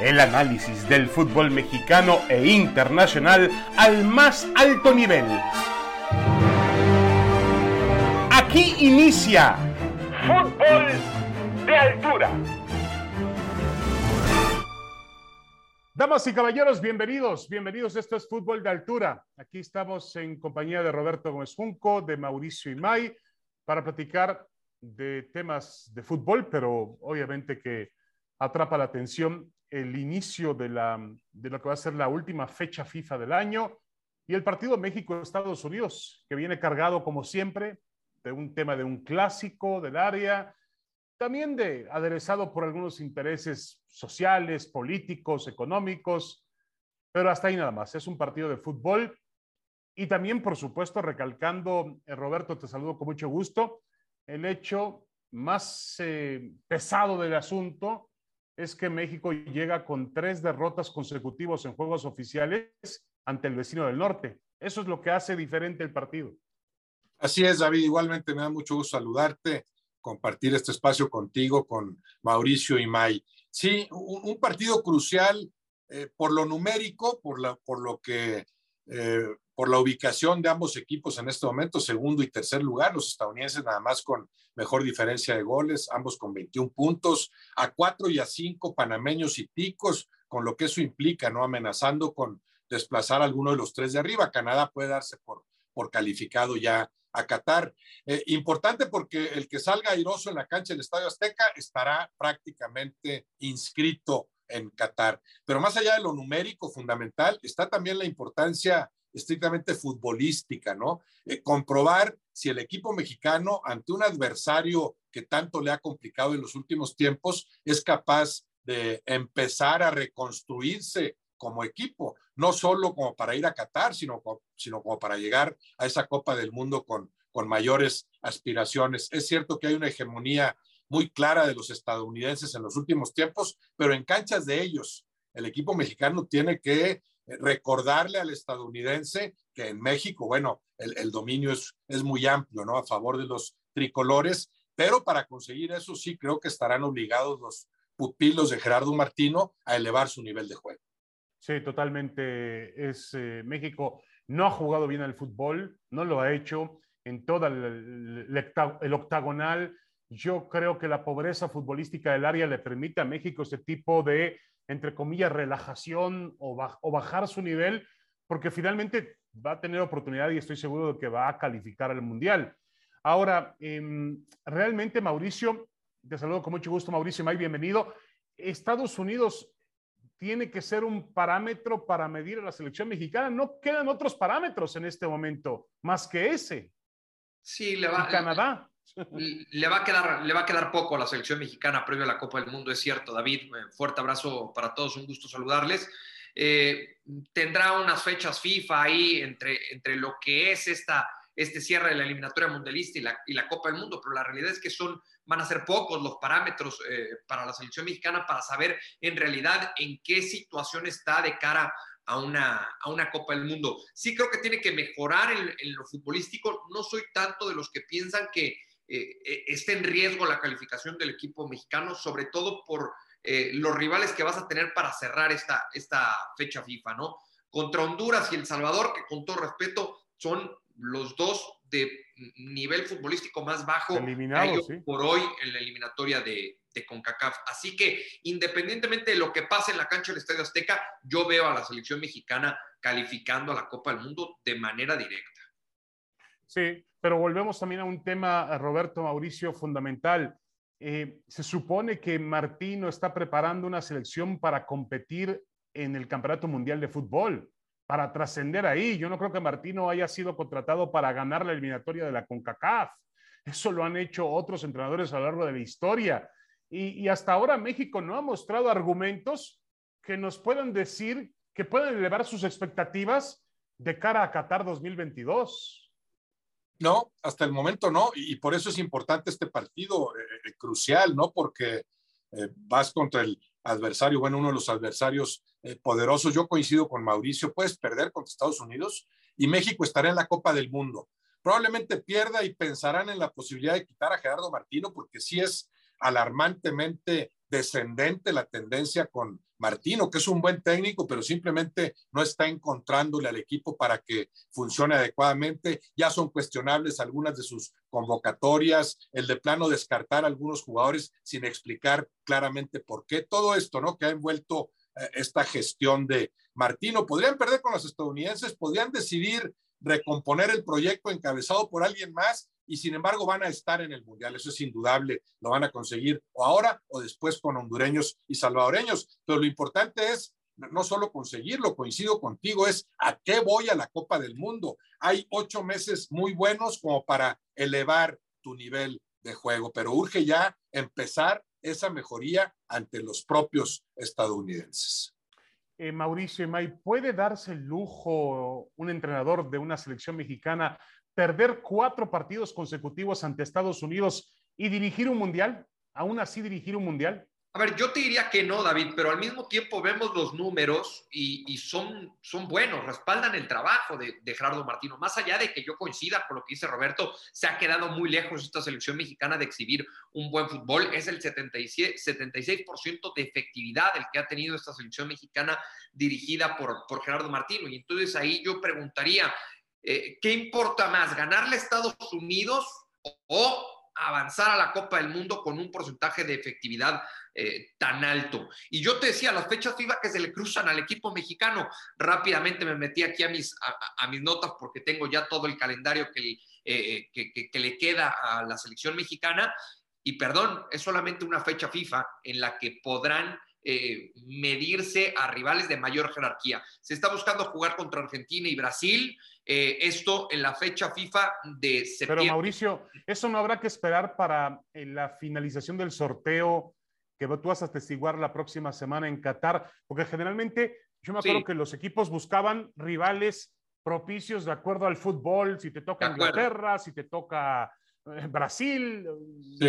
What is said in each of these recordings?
El análisis del fútbol mexicano e internacional al más alto nivel. Aquí inicia Fútbol de Altura. Damas y caballeros, bienvenidos, bienvenidos. Esto es Fútbol de Altura. Aquí estamos en compañía de Roberto Gómez Junco, de Mauricio Imay, para platicar de temas de fútbol, pero obviamente que atrapa la atención el inicio de, la, de lo que va a ser la última fecha FIFA del año y el partido México-Estados Unidos, que viene cargado como siempre de un tema de un clásico del área, también de aderezado por algunos intereses sociales, políticos, económicos, pero hasta ahí nada más. Es un partido de fútbol y también, por supuesto, recalcando, eh, Roberto, te saludo con mucho gusto, el hecho más eh, pesado del asunto es que México llega con tres derrotas consecutivas en juegos oficiales ante el vecino del norte. Eso es lo que hace diferente el partido. Así es, David. Igualmente me da mucho gusto saludarte, compartir este espacio contigo, con Mauricio y May. Sí, un, partido crucial eh, por lo numérico, por, lo que eh, por la ubicación de ambos equipos en este momento, segundo y tercer lugar, los estadounidenses nada más con mejor diferencia de goles, ambos con 21 puntos, a cuatro y a cinco panameños y ticos, con lo que eso implica, ¿no? Amenazando con desplazar a alguno de los tres de arriba. Canadá puede darse por, por calificado ya a Qatar. Eh, importante porque el que salga airoso en la cancha del Estadio Azteca estará prácticamente inscrito en Qatar. Pero más allá de lo numérico fundamental, está también la importancia estrictamente futbolística, ¿no? Eh, comprobar si el equipo mexicano, ante un adversario que tanto le ha complicado en los últimos tiempos, es capaz de empezar a reconstruirse como equipo, no solo como para ir a Qatar, sino, sino como para llegar a esa Copa del Mundo con, con mayores aspiraciones. Es cierto que hay una hegemonía muy clara de los estadounidenses en los últimos tiempos, pero en canchas de ellos, el equipo mexicano tiene que recordarle al estadounidense que en México, bueno, el, dominio es, es muy amplio, ¿no? A favor de los tricolores, pero para conseguir eso sí creo que estarán obligados los pupilos de Gerardo Martino a elevar su nivel de juego. Sí, totalmente. Es eh, México no ha jugado bien al fútbol, no lo ha hecho en todo el, el, octagonal. Yo creo que la pobreza futbolística del área le permite a México ese tipo de entre comillas, relajación o, bajar su nivel, porque finalmente va a tener oportunidad y estoy seguro de que va a calificar al Mundial. Ahora, em, realmente, Mauricio, te saludo con mucho gusto, Mauricio May, bienvenido. Estados Unidos tiene que ser un parámetro para medir a la selección mexicana. No quedan otros parámetros en este momento más que ese. Sí, le va. Canadá le va, a quedar, le va a quedar poco a la selección mexicana previo a la Copa del Mundo, es cierto, David. Eh, fuerte abrazo para todos, un gusto saludarles. Eh, tendrá unas fechas FIFA ahí entre, entre lo que es esta, este cierre de la eliminatoria mundialista y la, y la Copa del Mundo, pero la realidad es que son, van a ser pocos los parámetros eh, para la selección mexicana para saber en realidad en qué situación está de cara a una, a una Copa del Mundo. Sí creo que tiene que mejorar en, en lo futbolístico. No soy tanto de los que piensan que eh, eh, esté en riesgo la calificación del equipo mexicano, sobre todo por eh, los rivales que vas a tener para cerrar esta, esta fecha FIFA, ¿no? Contra Honduras y El Salvador, que con todo respeto son los dos de nivel futbolístico más bajo por hoy en la eliminatoria de, de, CONCACAF. Así que independientemente de lo que pase en la cancha del Estadio Azteca, yo veo a la selección mexicana calificando a la Copa del Mundo de manera directa. Sí, pero volvemos también a un tema, Roberto Mauricio, fundamental. Eh, se supone que Martino está preparando una selección para competir en el Campeonato Mundial de Fútbol, para trascender ahí. Yo no creo que Martino haya sido contratado para ganar la eliminatoria de la CONCACAF. Eso lo han hecho otros entrenadores a lo largo de la historia. Y, y hasta ahora México no ha mostrado argumentos que nos puedan decir que pueden elevar sus expectativas de cara a Qatar 2022. No, hasta el momento no, y, por eso es importante este partido eh, eh, crucial, ¿no? Porque eh, vas contra el adversario, bueno, uno de los adversarios poderosos. Yo coincido con Mauricio, puedes perder contra Estados Unidos y México estará en la Copa del Mundo. Probablemente pierda y pensarán en la posibilidad de quitar a Gerardo Martino, porque sí es alarmantemente descendente la tendencia con Martino, que es un buen técnico, pero simplemente no está encontrándole al equipo para que funcione adecuadamente. Ya son cuestionables algunas de sus convocatorias, el de plano descartar a algunos jugadores sin explicar claramente por qué. Todo esto, ¿no? Que ha envuelto eh, esta gestión de Martino. Podrían perder con los estadounidenses, podrían decidir recomponer el proyecto encabezado por alguien más y sin embargo van a estar en el Mundial, eso es indudable, lo van a conseguir o ahora o después con hondureños y salvadoreños, pero lo importante es no solo conseguirlo, coincido contigo, es a qué voy a la Copa del Mundo. Hay ocho meses muy buenos como para elevar tu nivel de juego, pero urge ya empezar esa mejoría ante los propios estadounidenses. Eh, Mauricio May, ¿puede darse el lujo un entrenador de una selección mexicana perder cuatro partidos consecutivos ante Estados Unidos y dirigir un mundial? ¿Aún así dirigir un mundial? A ver, yo te diría que no, David, pero al mismo tiempo vemos los números y, son, son buenos, respaldan el trabajo de, Gerardo Martino. Más allá de que yo coincida con lo que dice Roberto, se ha quedado muy lejos esta selección mexicana de exhibir un buen fútbol. Es el 76%, 76 de efectividad el que ha tenido esta selección mexicana dirigida por, por Gerardo Martino. Y entonces ahí yo preguntaría, eh, ¿qué importa más, ganarle a Estados Unidos o avanzar a la Copa del Mundo con un porcentaje de efectividad eh, tan alto. Y yo te decía, las fechas FIFA que se le cruzan al equipo mexicano, rápidamente me metí aquí a mis, a, mis notas porque tengo ya todo el calendario que, eh, que, le queda a la selección mexicana. Y perdón, es solamente una fecha FIFA en la que podrán eh, medirse a rivales de mayor jerarquía. Se está buscando jugar contra Argentina y Brasil. esto en la fecha FIFA de septiembre. Pero Mauricio, ¿eso no habrá que esperar para la finalización del sorteo que tú vas a testiguar la próxima semana en Qatar, porque generalmente yo me acuerdo que los equipos buscaban rivales propicios de acuerdo al fútbol, si te toca Inglaterra, si te toca eh, Brasil,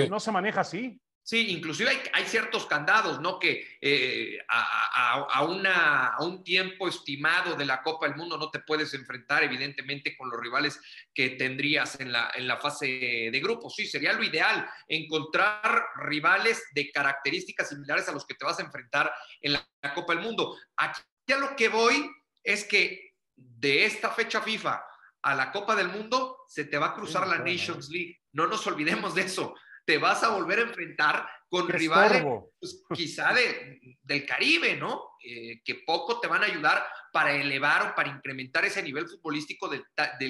no se maneja así. Sí, inclusive hay, ciertos candados, ¿no? Que eh, a, una, a, un tiempo estimado de la Copa del Mundo no te puedes enfrentar, evidentemente, con los rivales que tendrías en la, en la fase de grupos. Sí, sería lo ideal, encontrar rivales de características similares a los que te vas a enfrentar en la, Copa del Mundo. Aquí a lo que voy es que de esta fecha FIFA a la Copa del Mundo se te va a cruzar la Nations League. No nos olvidemos de eso te vas a volver a enfrentar con rivales pues, quizá de, del Caribe, ¿no? Eh, que poco te van a ayudar para elevar o para incrementar ese nivel futbolístico del,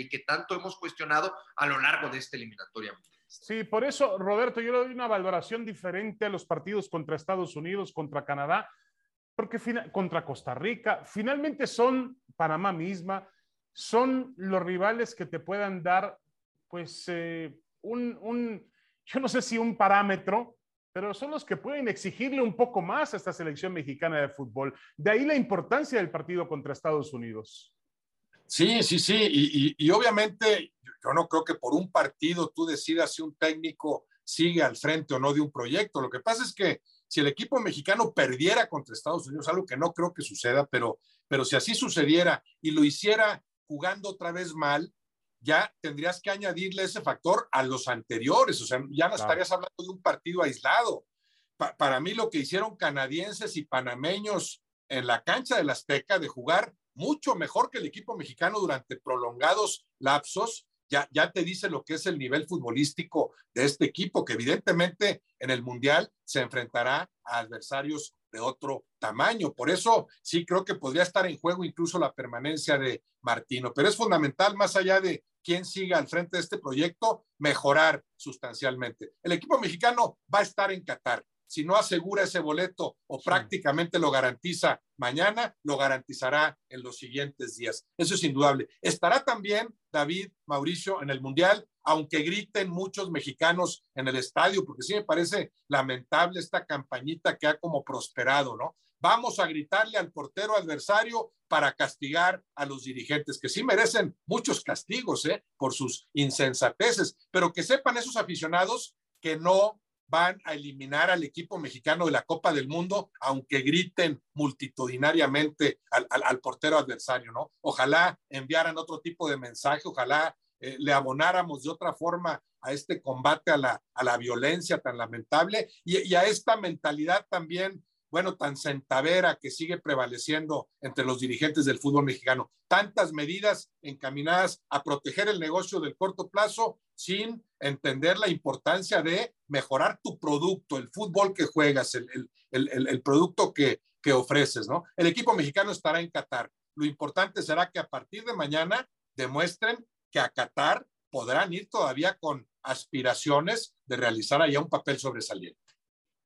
que tanto hemos cuestionado a lo largo de esta eliminatoria. Sí, por eso, Roberto, yo le doy una valoración diferente a los partidos contra Estados Unidos, contra Canadá, porque contra Costa Rica, finalmente son Panamá misma, son los rivales que te puedan dar, pues, eh, un, un yo no sé si un parámetro, pero son los que pueden exigirle un poco más a esta selección mexicana de fútbol. De ahí la importancia del partido contra Estados Unidos. Sí, sí, sí. Y, obviamente yo no creo que por un partido tú decidas si un técnico sigue al frente o no de un proyecto. Lo que pasa es que si el equipo mexicano perdiera contra Estados Unidos, algo que no creo que suceda, pero, pero si así sucediera y lo hiciera jugando otra vez mal, ya tendrías que añadirle ese factor a los anteriores, o sea, ya no estarías hablando de un partido aislado. para mí lo que hicieron canadienses y panameños en la cancha del Azteca de jugar mucho mejor que el equipo mexicano durante prolongados lapsos, ya, ya te dice lo que es el nivel futbolístico de este equipo, que evidentemente en el Mundial se enfrentará a adversarios de otro tamaño. Por eso sí creo que podría estar en juego incluso la permanencia de Martino, pero es fundamental, más allá de quién siga al frente de este proyecto, mejorar sustancialmente. El equipo mexicano va a estar en Qatar. Si no asegura ese boleto o prácticamente lo garantiza mañana, lo garantizará en los siguientes días. Eso es indudable. Estará también David Mauricio en el Mundial, aunque griten muchos mexicanos en el estadio, porque sí me parece lamentable esta campañita que ha como prosperado, ¿no? Vamos a gritarle al portero adversario para castigar a los dirigentes, que sí merecen muchos castigos ¿eh? por sus insensateces, pero que sepan esos aficionados que no van a eliminar al equipo mexicano de la Copa del Mundo, aunque griten multitudinariamente al, portero adversario, ¿no? Ojalá enviaran otro tipo de mensaje, ojalá eh, le abonáramos de otra forma a este combate a la, a la violencia tan lamentable y, a esta mentalidad también bueno, tan centavera que sigue prevaleciendo entre los dirigentes del fútbol mexicano. Tantas medidas encaminadas a proteger el negocio del corto plazo sin entender la importancia de mejorar tu producto, el fútbol que juegas, el, el, el, producto que, que ofreces, ¿no? El equipo mexicano estará en Qatar. Lo importante será que a partir de mañana demuestren que a Qatar podrán ir todavía con aspiraciones de realizar allá un papel sobresaliente.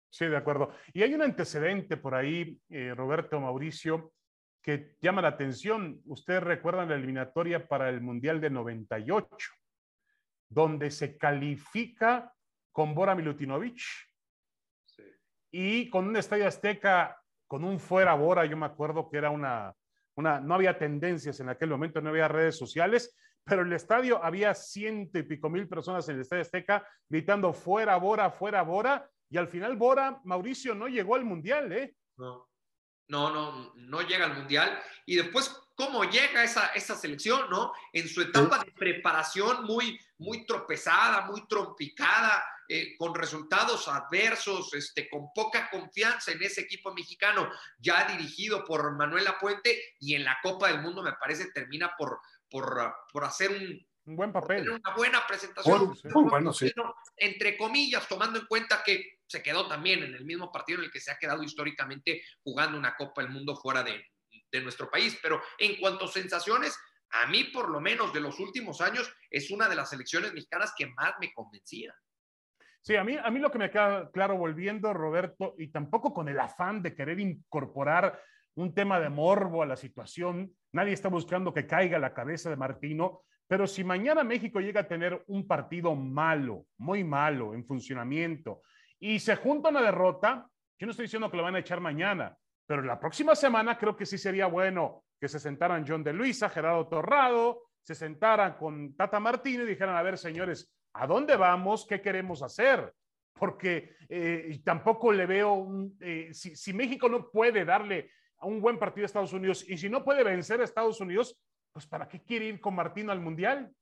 Sí, de acuerdo. Y hay un antecedente por ahí, eh, Roberto Mauricio, que llama la atención. Ustedes recuerdan la eliminatoria para el Mundial de 98, donde se califica con Bora Milutinovic y con un estadio azteca, con un fuera Bora, yo me acuerdo que era una, una, no había tendencias en aquel momento, no había redes sociales, pero el estadio había ciento y pico mil personas en el estadio azteca gritando fuera Bora, fuera Bora, y al final Bora, Mauricio, no llegó al Mundial, ¿eh? No, no, no, no llega al Mundial. Y después, ¿cómo llega esa, esa selección, no? En su etapa de preparación muy, muy tropezada, muy trompicada, eh, con resultados adversos, este, con poca confianza en ese equipo mexicano, ya dirigido por Manuel Apuente, y en la Copa del Mundo, me parece, termina por, por, por hacer un, un buen papel. Una buena presentación. bueno, sí. Entre comillas, tomando en cuenta que se quedó también en el mismo partido en el que se ha quedado históricamente jugando una Copa del Mundo fuera de, de nuestro país. Pero en cuanto a sensaciones, a mí por lo menos de los últimos años es una de las selecciones mexicanas que más me convencía. Sí, a mí, a mí lo que me queda claro volviendo, Roberto, y tampoco con el afán de querer incorporar un tema de morbo a la situación, nadie está buscando que caiga la cabeza de Martino, pero si mañana México llega a tener un partido malo, muy malo en funcionamiento, y se junta una derrota, yo no estoy diciendo que lo van a echar mañana, pero la próxima semana creo que sí sería bueno que se sentaran John de Luisa, Gerardo Torrado, se sentaran con Tata Martino y dijeran, a ver, señores, ¿a dónde vamos? ¿Qué queremos hacer? Porque eh, tampoco le veo, eh, si México no puede darle a un buen partido a Estados Unidos y si no puede vencer a Estados Unidos, pues ¿para qué quiere ir con Martino al Mundial?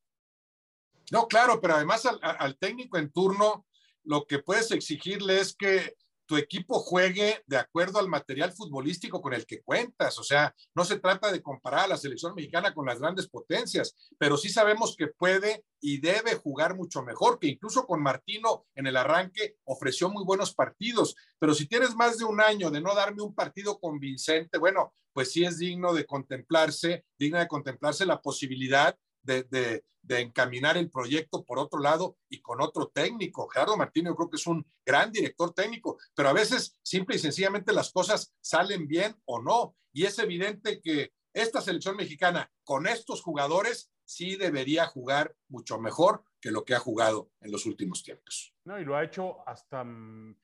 No, claro, pero además al, técnico en turno lo que puedes exigirle es que tu equipo juegue de acuerdo al material futbolístico con el que cuentas. O sea, no se trata de comparar a la selección mexicana con las grandes potencias, pero sí sabemos que puede y debe jugar mucho mejor, que incluso con Martino en el arranque ofreció muy buenos partidos. Pero si tienes más de un año de no darme un partido convincente, bueno, pues sí es digno de contemplarse, digna de contemplarse la posibilidad de, encaminar el proyecto por otro lado y con otro técnico. Gerardo Martínez creo que es un gran director técnico, pero a veces simple y sencillamente las cosas salen bien o no. Y es evidente que esta selección mexicana con estos jugadores sí debería jugar mucho mejor que lo que ha jugado en los últimos tiempos. No, y lo ha hecho hasta mm,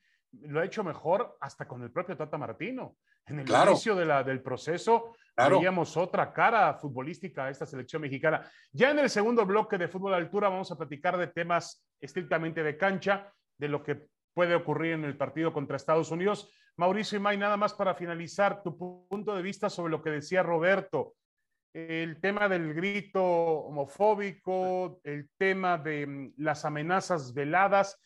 lo ha hecho mejor hasta con el propio Tata Martino. En el inicio de la, del proceso veíamos otra cara futbolística a esta selección mexicana. Ya en el segundo bloque de fútbol altura vamos a platicar de temas estrictamente de cancha, de lo que puede ocurrir en el partido contra Estados Unidos. Mauricio y May, nada más para finalizar tu punto de vista sobre lo que decía Roberto, el tema del grito homofóbico, el tema de mm, las amenazas veladas.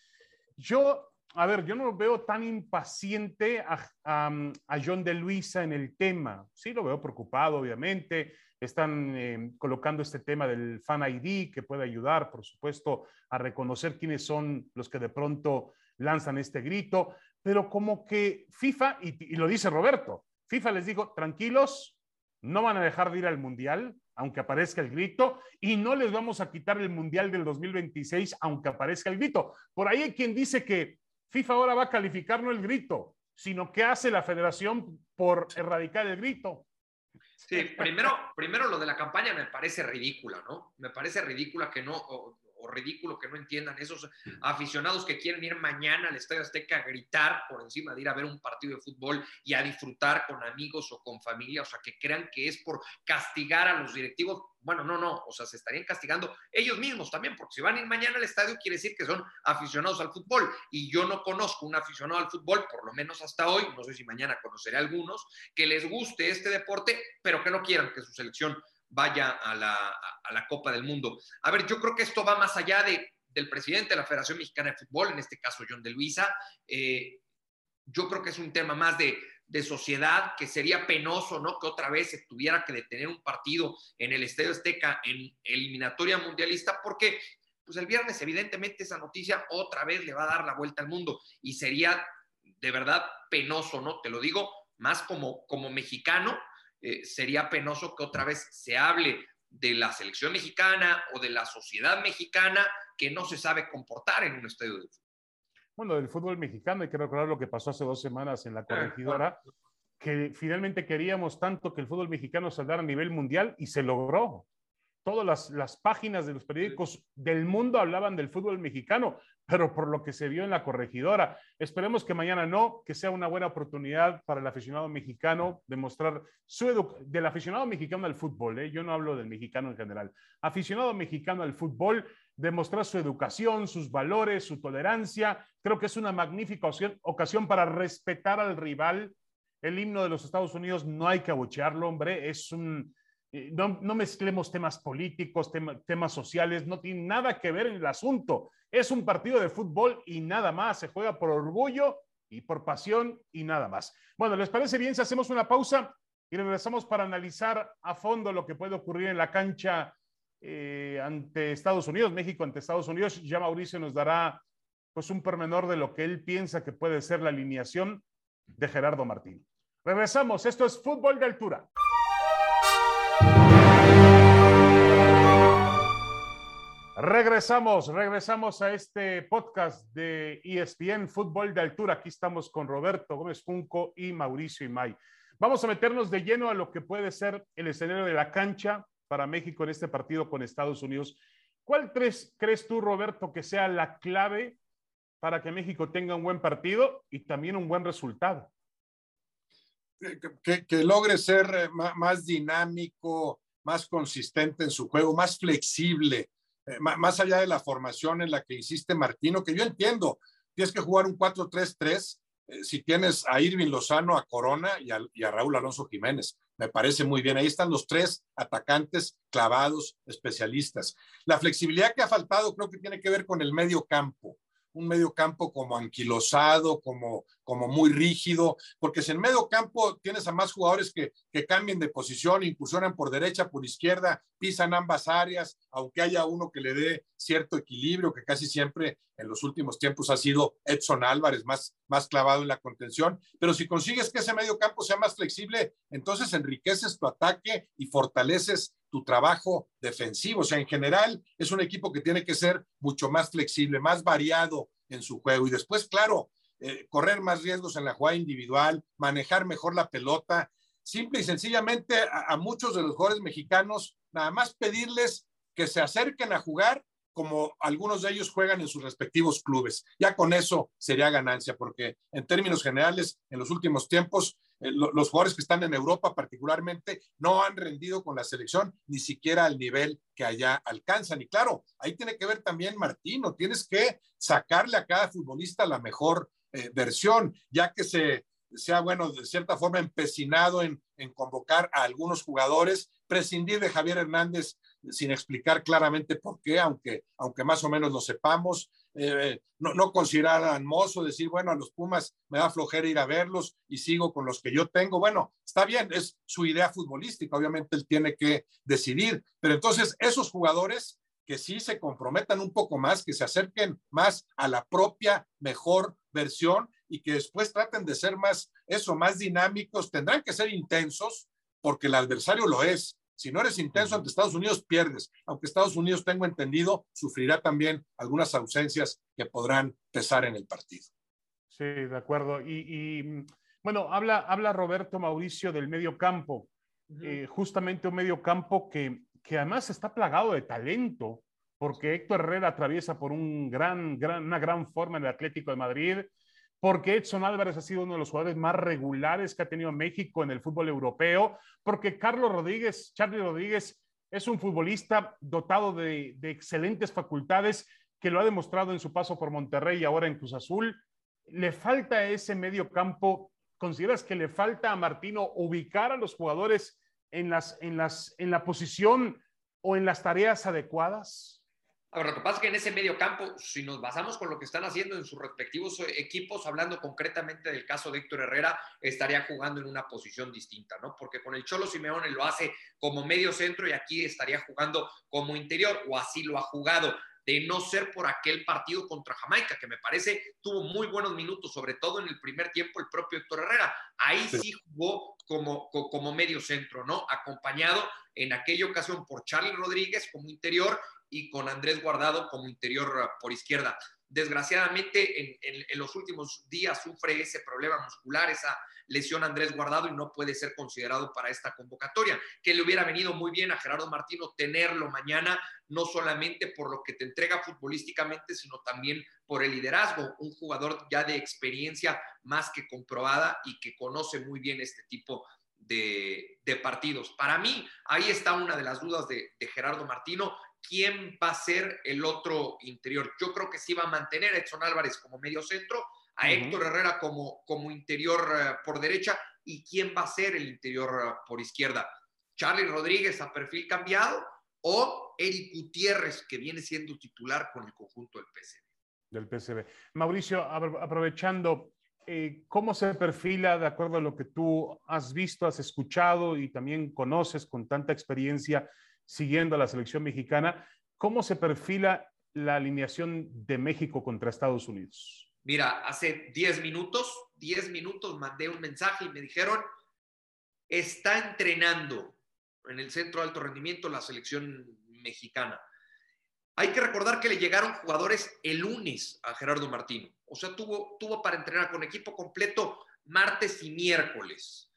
Yo a ver, yo no veo tan impaciente a, John de Luisa en el tema. Sí, lo veo preocupado, obviamente. Están eh, colocando este tema del Fan ID que puede ayudar, por supuesto, a reconocer quiénes son los que de pronto lanzan este grito. Pero como que FIFA, y, y lo dice Roberto, FIFA les dijo, tranquilos, no van a dejar de ir al Mundial, aunque aparezca el grito, y no les vamos a quitar el Mundial del 2026, aunque aparezca el grito. Por ahí hay quien dice que FIFA ahora va a calificar no el grito, sino qué hace la federación por erradicar el grito. Sí, primero, primero lo de la campaña me parece ridícula, ¿no? Me parece ridícula que no, ridículo que no entiendan esos aficionados que quieren ir mañana al Estadio Azteca a gritar por encima de ir a ver un partido de fútbol y a disfrutar con amigos o con familia, o sea, que crean que es por castigar a los directivos. Bueno, no, no, o sea, se estarían castigando ellos mismos también, porque si van a ir mañana al estadio quiere decir que son aficionados al fútbol y yo no conozco un aficionado al fútbol, por lo menos hasta hoy, no sé si mañana conoceré a algunos, que les guste este deporte, pero que no quieran que su selección vaya a la, Copa del Mundo. A ver, yo creo que esto va más allá de, del presidente de la Federación Mexicana de Fútbol, en este caso John de Luisa. Eh, yo creo que es un tema más de, de, sociedad, que sería penoso, ¿no? Que otra vez se tuviera que detener un partido en el Estadio Azteca en eliminatoria mundialista, porque pues el viernes evidentemente esa noticia otra vez le va a dar la vuelta al mundo y sería de verdad penoso, ¿no? Te lo digo más como, como mexicano, eh, sería penoso que otra vez se hable de la selección mexicana o de la sociedad mexicana que no se sabe comportar en un estadio de fútbol. Bueno, del fútbol mexicano hay que recordar lo que pasó hace dos semanas en la ah, corregidora, que finalmente queríamos tanto que el fútbol mexicano saldara a nivel mundial y se logró todas las, las, páginas de los periódicos del mundo hablaban del fútbol mexicano, pero por lo que se vio en la corregidora. Esperemos que mañana no, que sea una buena oportunidad para el aficionado mexicano de mostrar su del aficionado mexicano al fútbol, ¿eh? yo no hablo del mexicano en general, aficionado mexicano al fútbol, demostrar su educación, sus valores, su tolerancia. Creo que es una magnífica ocasión para respetar al rival. El himno de los Estados Unidos no hay que abuchearlo, hombre, es un no, no, mezclemos temas políticos, temas sociales, no tiene nada que ver en el asunto. Es un partido de fútbol y nada más. Se juega por orgullo y por pasión y nada más. Bueno, ¿les parece bien si hacemos una pausa y regresamos para analizar a fondo lo que puede ocurrir en la cancha eh, ante Estados Unidos, México ante Estados Unidos? Ya Mauricio nos dará pues un pormenor de lo que él piensa que puede ser la alineación de Gerardo Martín. Regresamos, esto es Fútbol de Altura. Regresamos, regresamos a este podcast de ESPN Fútbol de Altura. Aquí estamos con Roberto Gómez Junco y Mauricio Imay. Vamos a meternos de lleno a lo que puede ser el escenario de la cancha para México en este partido con Estados Unidos. ¿Cuál crees, crees tú, Roberto, que sea la clave para que México tenga un buen partido y también un buen resultado? Que, logre ser eh, más dinámico, más consistente en su juego, más flexible eh, más allá de la formación en la que hiciste Martino, que yo entiendo, tienes que jugar un 4-3-3 eh, si tienes a Irving Lozano, a Corona y a, Raúl Alonso Jiménez. Me parece muy bien. Ahí están los tres atacantes clavados, especialistas. La flexibilidad que ha faltado creo que tiene que ver con el medio campo un medio campo como anquilosado, como, como muy rígido, porque si en medio campo tienes a más jugadores que, cambien de posición, incursionan por derecha, por izquierda, pisan ambas áreas, aunque haya uno que le dé cierto equilibrio, que casi siempre en los últimos tiempos ha sido Edson Álvarez, más, más clavado en la contención. Pero si consigues que ese medio campo sea más flexible, entonces enriqueces tu ataque y fortaleces tu trabajo defensivo. O sea, en general es un equipo que tiene que ser mucho más flexible, más variado en su juego. Y después, claro, eh, correr más riesgos en la jugada individual, manejar mejor la pelota. Simple y sencillamente a, a muchos de los jugadores mexicanos, nada más pedirles que se acerquen a jugar como algunos de ellos juegan en sus respectivos clubes. Ya con eso sería ganancia, porque en términos generales, en los últimos tiempos, los jugadores que están en Europa particularmente no han rendido con la selección ni siquiera al nivel que allá alcanzan. Y claro, ahí tiene que ver también Martino, tienes que sacarle a cada futbolista la mejor eh, versión, ya que se sea, bueno, de cierta forma empecinado en, en convocar a algunos jugadores, prescindir de Javier Hernández sin explicar claramente por qué, aunque, aunque más o menos lo sepamos, eh, no, no considerar a Mozo, decir, bueno, a los Pumas me da flojera ir a verlos y sigo con los que yo tengo. Bueno, está bien, es su idea futbolística, obviamente él tiene que decidir, pero entonces esos jugadores que sí se comprometan un poco más, que se acerquen más a la propia mejor versión y que después traten de ser más, eso, más dinámicos, tendrán que ser intensos porque el adversario lo es, si no eres intenso ante Estados Unidos, pierdes. Aunque Estados Unidos, tengo entendido, sufrirá también algunas ausencias que podrán pesar en el partido. Sí, de acuerdo. Y, bueno, habla, habla Roberto Mauricio del medio campo. Eh, justamente un medio campo que, que además está plagado de talento, porque Héctor Herrera atraviesa por un gran, gran, una gran forma en el Atlético de Madrid porque Edson Álvarez ha sido uno de los jugadores más regulares que ha tenido México en el fútbol europeo, porque Carlos Rodríguez, Charlie Rodríguez, es un futbolista dotado de, excelentes facultades que lo ha demostrado en su paso por Monterrey y ahora en Cruz Azul. Le falta ese medio campo. ¿Consideras que le falta a Martino ubicar a los jugadores en, las, en, las, en la posición o en las tareas adecuadas? Ahora, lo que pasa es que en ese medio campo, si nos basamos con lo que están haciendo en sus respectivos equipos, hablando concretamente del caso de Héctor Herrera, estaría jugando en una posición distinta, ¿no? Porque con el Cholo Simeone lo hace como medio centro y aquí estaría jugando como interior, o así lo ha jugado de no ser por aquel partido contra Jamaica, que me parece tuvo muy buenos minutos, sobre todo en el primer tiempo el propio Héctor Herrera. Ahí sí, jugó como, como medio centro, ¿no? Acompañado en aquella ocasión por Charlie Rodríguez como interior y con Andrés Guardado como interior por izquierda. Desgraciadamente, en, los últimos días sufre ese problema muscular, esa lesión Andrés Guardado y no puede ser considerado para esta convocatoria. Que le hubiera venido muy bien a Gerardo Martino tenerlo mañana, no solamente por lo que te entrega futbolísticamente, sino también por el liderazgo. Un jugador ya de experiencia más que comprobada y que conoce muy bien este tipo de, partidos. Para mí, ahí está una de las dudas de, de Gerardo Martino quién va a ser el otro interior. Yo creo que sí va a mantener a Edson Álvarez como medio centro, a Héctor Herrera como, como interior eh, por derecha y quién va a ser el interior eh, por izquierda. Charlie Rodríguez a perfil cambiado o Eric Gutiérrez que viene siendo titular con el conjunto del PSV. Del PSV. Mauricio, aprovechando, eh, ¿cómo se perfila de acuerdo a lo que tú has visto, has escuchado y también conoces con tanta experiencia siguiendo a la selección mexicana, ¿cómo se perfila la alineación de México contra Estados Unidos? Mira, hace 10 minutos, 10 minutos mandé un mensaje y me dijeron, está entrenando en el centro de alto rendimiento la selección mexicana. Hay que recordar que le llegaron jugadores el lunes a Gerardo Martino. O sea, tuvo, tuvo para entrenar con equipo completo martes y miércoles.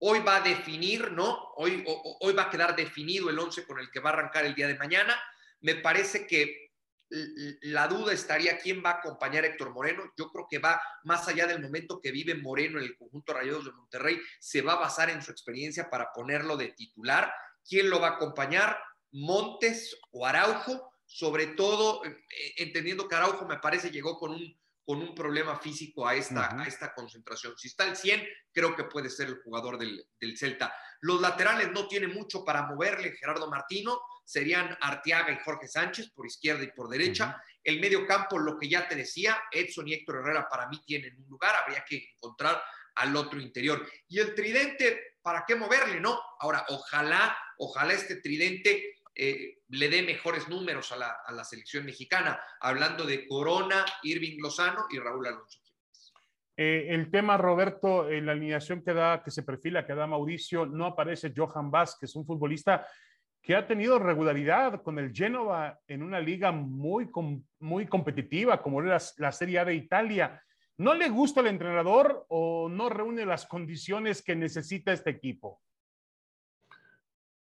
Hoy va a definir, ¿no? Hoy, hoy va a quedar definido el 11 con el que va a arrancar el día de mañana. Me parece que la duda estaría quién va a acompañar a Héctor Moreno. Yo creo que va más allá del momento que vive Moreno en el conjunto Rayados de Monterrey, se va a basar en su experiencia para ponerlo de titular. ¿Quién lo va a acompañar? Montes o Araujo, sobre todo eh, entendiendo que Araujo me parece llegó con un con un problema físico a esta, a esta concentración. Si está al 100, creo que puede ser el jugador del, Celta. Los laterales no tienen mucho para moverle Gerardo Martino, serían Arteaga y Jorge Sánchez por izquierda y por derecha. El medio campo, lo que ya te decía, Edson y Héctor Herrera para mí tienen un lugar, habría que encontrar al otro interior. Y el tridente, ¿para qué moverle? No. Ahora, ojalá, ojalá este tridente eh, le dé mejores números a la, selección mexicana, hablando de Corona, Irving Lozano y Raúl Alonso. Eh, el tema, Roberto, en la alineación que da, que se perfila, que da Mauricio, no aparece Johan Vázquez, un futbolista que ha tenido regularidad con el Génova en una liga muy, muy competitiva como era la Serie A de Italia. ¿No le gusta el entrenador o no reúne las condiciones que necesita este equipo?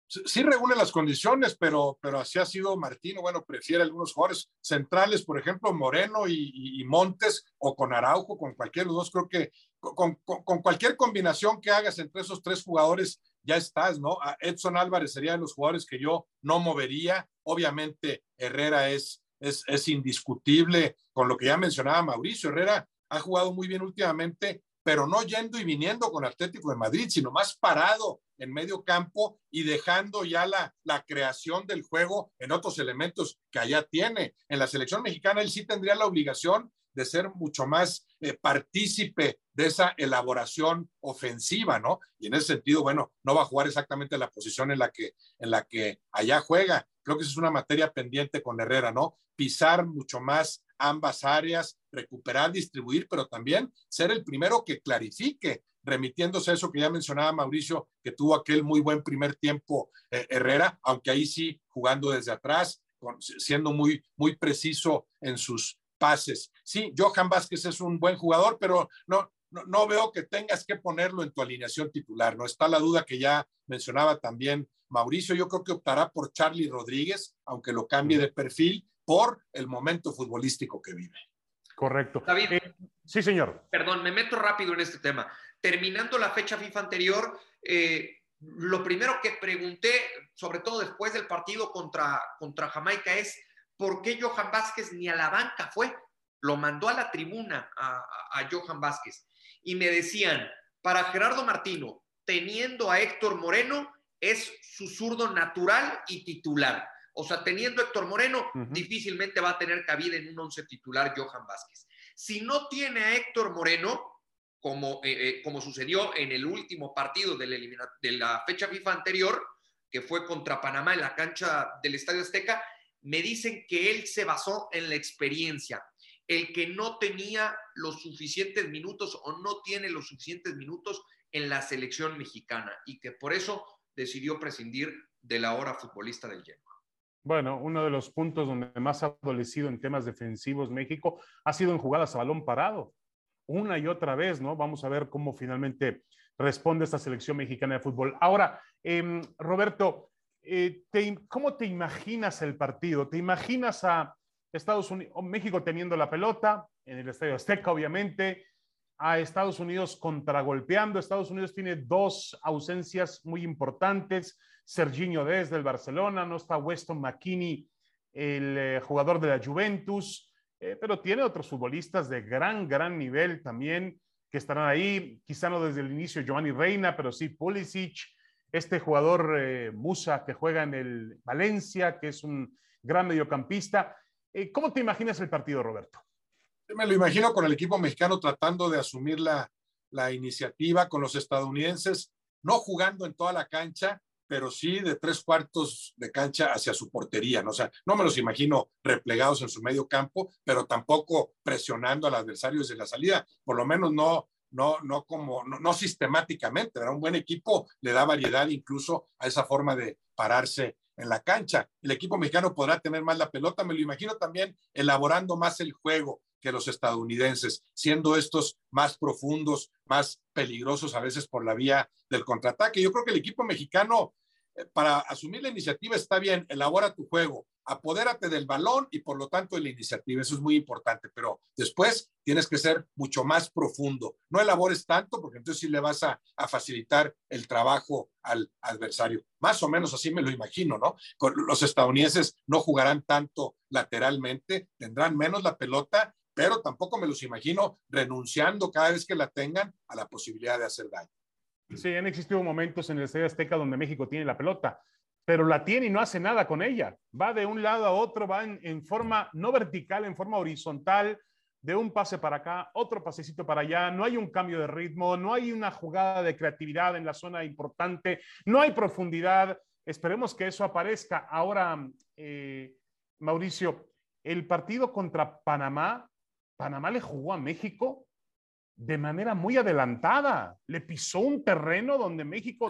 Sí reúne las condiciones, pero, pero así ha sido Martino. Bueno, prefiere algunos jugadores centrales, por ejemplo, Moreno y, Montes, o con Araujo, con cualquiera de los dos. Creo que con, cualquier combinación que hagas entre esos tres jugadores, ya estás, ¿no? Edson Álvarez sería de los jugadores que yo no movería. Obviamente, Herrera es, es, es indiscutible con lo que ya mencionaba Mauricio. Herrera ha jugado muy bien últimamente, pero no yendo y viniendo con Atlético de Madrid, sino más parado en medio campo y dejando ya la, la creación del juego en otros elementos que allá tiene. En la selección mexicana él sí tendría la obligación de ser mucho más eh, partícipe de esa elaboración ofensiva, ¿no? Y en ese sentido, bueno, no va a jugar exactamente la posición en la que, en la que allá juega. Creo que esa es una materia pendiente con Herrera, ¿no? Pisar mucho más ambas áreas, recuperar, distribuir, pero también ser el primero que clarifique, remitiéndose a eso que ya mencionaba Mauricio, que tuvo aquel muy buen primer tiempo eh, Herrera, aunque ahí sí jugando desde atrás, siendo muy, muy preciso en sus pases. Sí, Johan Vázquez es un buen jugador, pero no, no, veo que tengas que ponerlo en tu alineación titular. No está la duda que ya mencionaba también Mauricio. Yo creo que optará por Charlie Rodríguez, aunque lo cambie de perfil, por el momento futbolístico que vive. Correcto. David, eh, sí, señor. Perdón, me meto rápido en este tema. Terminando la fecha FIFA anterior, eh, lo primero que pregunté, sobre todo después del partido contra, contra Jamaica, es por qué Johan Vázquez ni a la banca fue. Lo mandó a la tribuna a, a Johan Vázquez. Y me decían, para Gerardo Martino, teniendo a Héctor Moreno, es su zurdo natural y titular. O sea, teniendo Héctor Moreno, difícilmente va a tener cabida en un once titular Johan Vázquez. Si no tiene a Héctor Moreno, como, eh, eh, como sucedió en el último partido de la, de la fecha FIFA anterior, que fue contra Panamá en la cancha del Estadio Azteca, me dicen que él se basó en la experiencia. El que no tenía los suficientes minutos o no tiene los suficientes minutos en la selección mexicana y que por eso decidió prescindir de la hora futbolista del Genoa. Bueno, uno de los puntos donde más ha adolecido en temas defensivos México ha sido en jugadas a balón parado. Una y otra vez, ¿no? Vamos a ver cómo finalmente responde esta selección mexicana de fútbol. Ahora, em, Roberto, eh, ¿cómo te imaginas el partido? ¿Te imaginas a Estados Unidos, México teniendo la pelota en el Estadio Azteca, obviamente, a Estados Unidos contragolpeando? Estados Unidos tiene dos ausencias muy importantes Serginho Des del Barcelona, no está Weston McKinney, el eh, jugador de la Juventus, eh, pero tiene otros futbolistas de gran, gran nivel también que estarán ahí, quizá no desde el inicio Giovanni Reina, pero sí Pulisic, este jugador eh, Musa que juega en el Valencia, que es un gran mediocampista. ¿Cómo te imaginas el partido, Roberto? Me lo imagino con el equipo mexicano tratando de asumir la, iniciativa con los estadounidenses, no jugando en toda la cancha, pero sí de tres cuartos de cancha hacia su portería, ¿no? O no me los imagino replegados en su medio campo, pero tampoco presionando al adversario desde la salida, por lo menos no, no, no como, no, sistemáticamente, era un buen equipo, le da variedad incluso a esa forma de pararse en la cancha. El equipo mexicano podrá tener más la pelota, me lo imagino también elaborando más el juego que los estadounidenses, siendo estos más profundos, más peligrosos a veces por la vía del contraataque. Yo creo que el equipo mexicano para asumir la iniciativa está bien, elabora tu juego, apodérate del balón y por lo tanto de la iniciativa, eso es muy importante, pero después tienes que ser mucho más profundo, no elabores tanto porque entonces sí le vas a, facilitar el trabajo al adversario. Más o menos así me lo imagino, ¿no? los estadounidenses no jugarán tanto lateralmente, tendrán menos la pelota, pero tampoco me los imagino renunciando cada vez que la tengan a la posibilidad de hacer daño. Sí, han existido momentos en el Estadio Azteca donde México tiene la pelota, pero la tiene y no hace nada con ella. Va de un lado a otro, va en, forma no vertical, en forma horizontal, de un pase para acá, otro pasecito para allá, no hay un cambio de ritmo, no hay una jugada de creatividad en la zona importante, no hay profundidad. Esperemos que eso aparezca. Ahora, eh, Mauricio, el partido contra Panamá, Panamá le jugó a México de manera muy adelantada. Le pisó un terreno donde México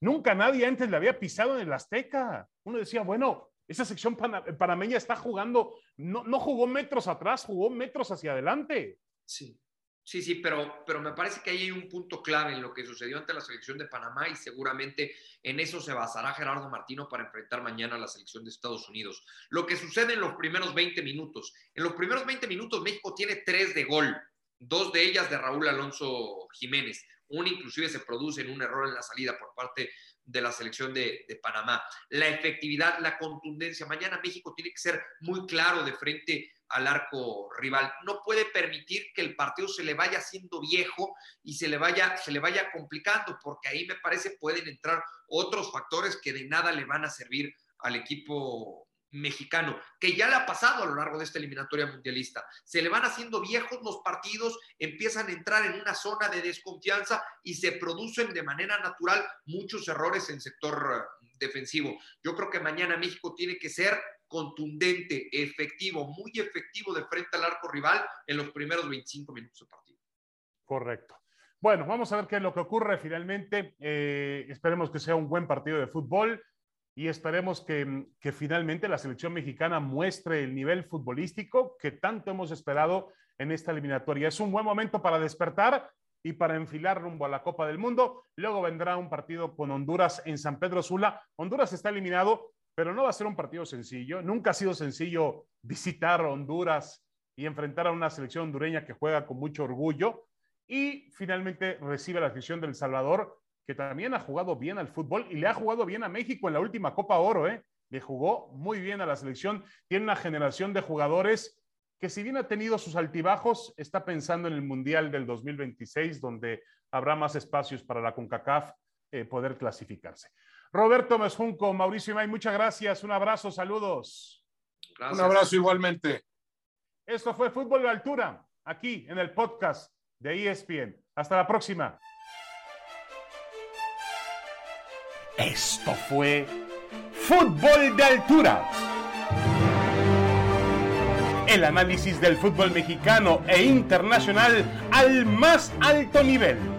nunca nadie antes le había pisado en el Azteca. Uno decía, bueno, esa sección panameña está jugando, no, no jugó metros atrás, jugó metros hacia adelante. Sí, sí, sí, pero, pero me parece que ahí hay un punto clave en lo que sucedió ante la selección de Panamá y seguramente en eso se basará Gerardo Martino para enfrentar mañana a la selección de Estados Unidos. Lo que sucede en los primeros 20 minutos. En los primeros 20 minutos México tiene tres de gol dos de ellas de Raúl Alonso Jiménez. Una inclusive se produce en un error en la salida por parte de la selección de, Panamá. La efectividad, la contundencia. Mañana México tiene que ser muy claro de frente al arco rival. No puede permitir que el partido se le vaya haciendo viejo y se le vaya, se le vaya complicando, porque ahí me parece pueden entrar otros factores que de nada le van a servir al equipo mexicano, que ya le ha pasado a lo largo de esta eliminatoria mundialista. Se le van haciendo viejos los partidos, empiezan a entrar en una zona de desconfianza y se producen de manera natural muchos errores en sector eh, defensivo. Yo creo que mañana México tiene que ser contundente, efectivo, muy efectivo de frente al arco rival en los primeros 25 minutos de partido. Correcto. Bueno, vamos a ver qué es lo que ocurre finalmente. Eh, esperemos que sea un buen partido de fútbol y esperemos que, finalmente la selección mexicana muestre el nivel futbolístico que tanto hemos esperado en esta eliminatoria. Es un buen momento para despertar y para enfilar rumbo a la Copa del Mundo. Luego vendrá un partido con Honduras en San Pedro Sula. Honduras está eliminado, pero no va a ser un partido sencillo. Nunca ha sido sencillo visitar Honduras y enfrentar a una selección hondureña que juega con mucho orgullo. Y finalmente recibe la afición del Salvador que también ha jugado bien al fútbol y le ha jugado bien a México en la última Copa Oro, ¿eh? Le jugó muy bien a la selección. Tiene una generación de jugadores que si bien ha tenido sus altibajos, está pensando en el Mundial del 2026, donde habrá más espacios para la CONCACAF eh, poder clasificarse. Roberto Mesjunco, Mauricio Imay, muchas gracias. Un abrazo, saludos. Un abrazo igualmente. Esto fue Fútbol de Altura, aquí en el podcast de ESPN. Hasta la próxima. Esto fue Fútbol de Altura. El análisis del fútbol mexicano e internacional al más alto nivel